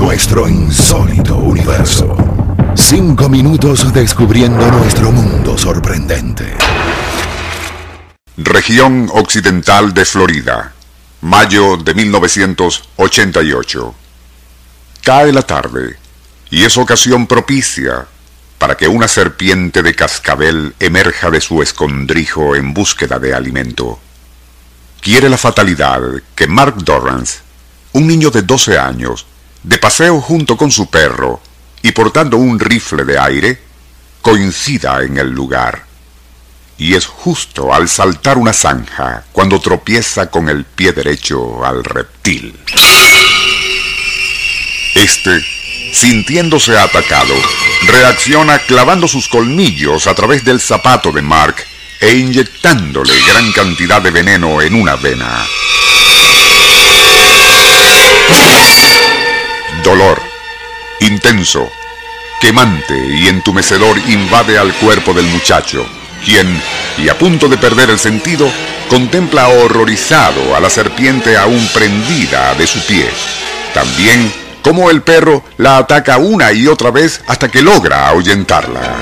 Nuestro insólito universo. Cinco minutos descubriendo nuestro mundo sorprendente. Región Occidental de Florida, mayo de 1988. Cae la tarde y es ocasión propicia para que una serpiente de cascabel emerja de su escondrijo en búsqueda de alimento. Quiere la fatalidad que Mark Dorrance, un niño de 12 años, de paseo junto con su perro y portando un rifle de aire, coincida en el lugar. Y es justo al saltar una zanja cuando tropieza con el pie derecho al reptil. Este, sintiéndose atacado, reacciona clavando sus colmillos a través del zapato de Mark e inyectándole gran cantidad de veneno en una vena. Intenso, quemante y entumecedor invade al cuerpo del muchacho, quien, y a punto de perder el sentido, contempla horrorizado a la serpiente aún prendida de su pie. También como el perro la ataca una y otra vez hasta que logra ahuyentarla.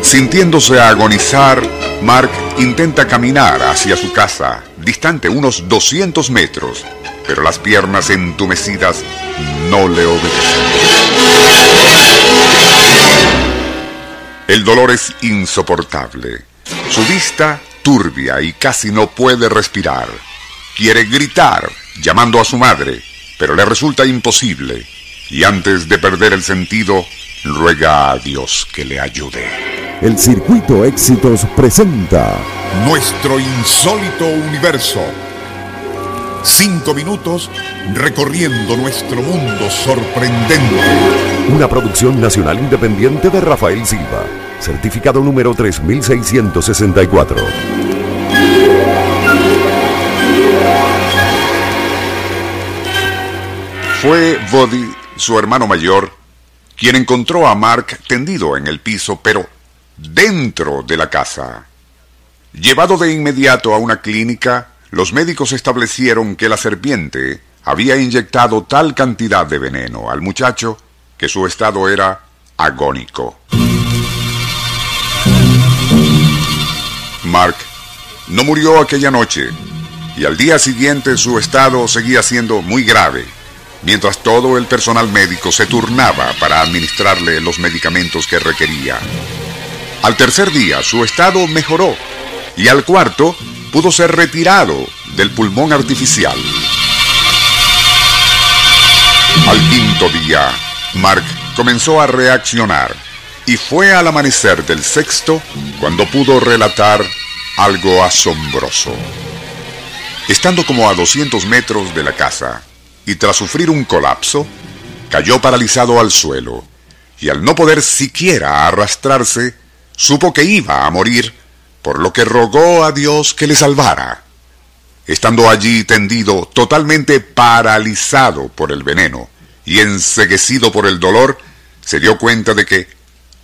Sintiéndose agonizar, Mark intenta caminar hacia su casa, distante unos 200 metros, pero las piernas entumecidas no le obedecen. El dolor es insoportable. Su vista turbia y casi no puede respirar. Quiere gritar, llamando a su madre, pero le resulta imposible. Y antes de perder el sentido, ruega a Dios que le ayude. El Circuito Éxitos presenta Nuestro insólito universo. Cinco minutos recorriendo nuestro mundo sorprendente. una producción nacional independiente de Rafael Silva, certificado número 3664. Fue Buddy, su hermano mayor, quien encontró a Mark tendido en el piso, pero dentro de la casa. Llevado de inmediato a una clínica, los médicos establecieron que la serpiente había inyectado tal cantidad de veneno al muchacho que su estado era agónico. Mark no murió aquella noche y al día siguiente su estado seguía siendo muy grave, mientras todo el personal médico se turnaba para administrarle los medicamentos que requería. Al tercer día su estado mejoró y al cuarto pudo ser retirado del pulmón artificial. Al quinto día, Mark comenzó a reaccionar y fue al amanecer del sexto cuando pudo relatar algo asombroso. Estando como a 200 metros de la casa y tras sufrir un colapso, cayó paralizado al suelo y al no poder siquiera arrastrarse, supo que iba a morir, por lo que rogó a Dios que le salvara. Estando allí tendido, totalmente paralizado por el veneno y enseguecido por el dolor, se dio cuenta de que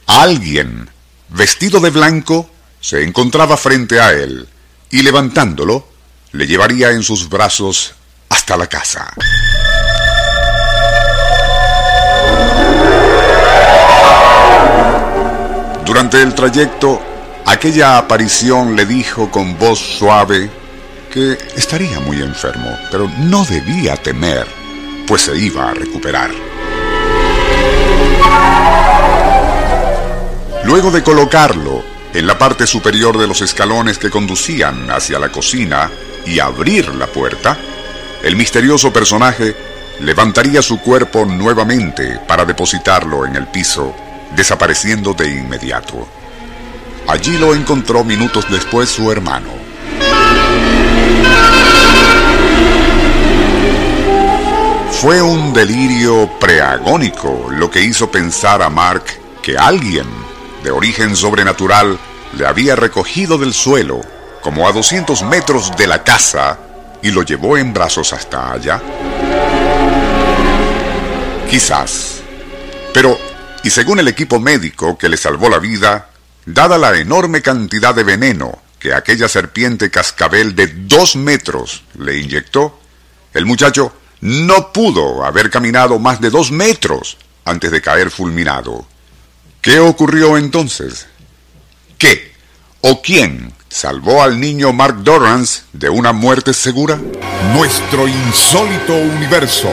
alguien, vestido de blanco, se encontraba frente a él y levantándolo, le llevaría en sus brazos hasta la casa. Durante el trayecto, aquella aparición le dijo con voz suave que estaría muy enfermo, pero no debía temer, pues se iba a recuperar. Luego de colocarlo en la parte superior de los escalones que conducían hacia la cocina y abrir la puerta, el misterioso personaje levantaría su cuerpo nuevamente para depositarlo en el piso, desapareciendo de inmediato. Allí lo encontró minutos después su hermano. Fue un delirio preagónico lo que hizo pensar a Mark que alguien de origen sobrenatural le había recogido del suelo, como a 200 metros de la casa, y lo llevó en brazos hasta allá. Quizás. Pero, y según el equipo médico que le salvó la vida, dada la enorme cantidad de veneno que aquella serpiente cascabel de dos metros le inyectó, el muchacho no pudo haber caminado más de dos metros antes de caer fulminado. ¿Qué ocurrió entonces? ¿Qué o quién salvó al niño Mark Dorrance de una muerte segura? Nuestro insólito universo.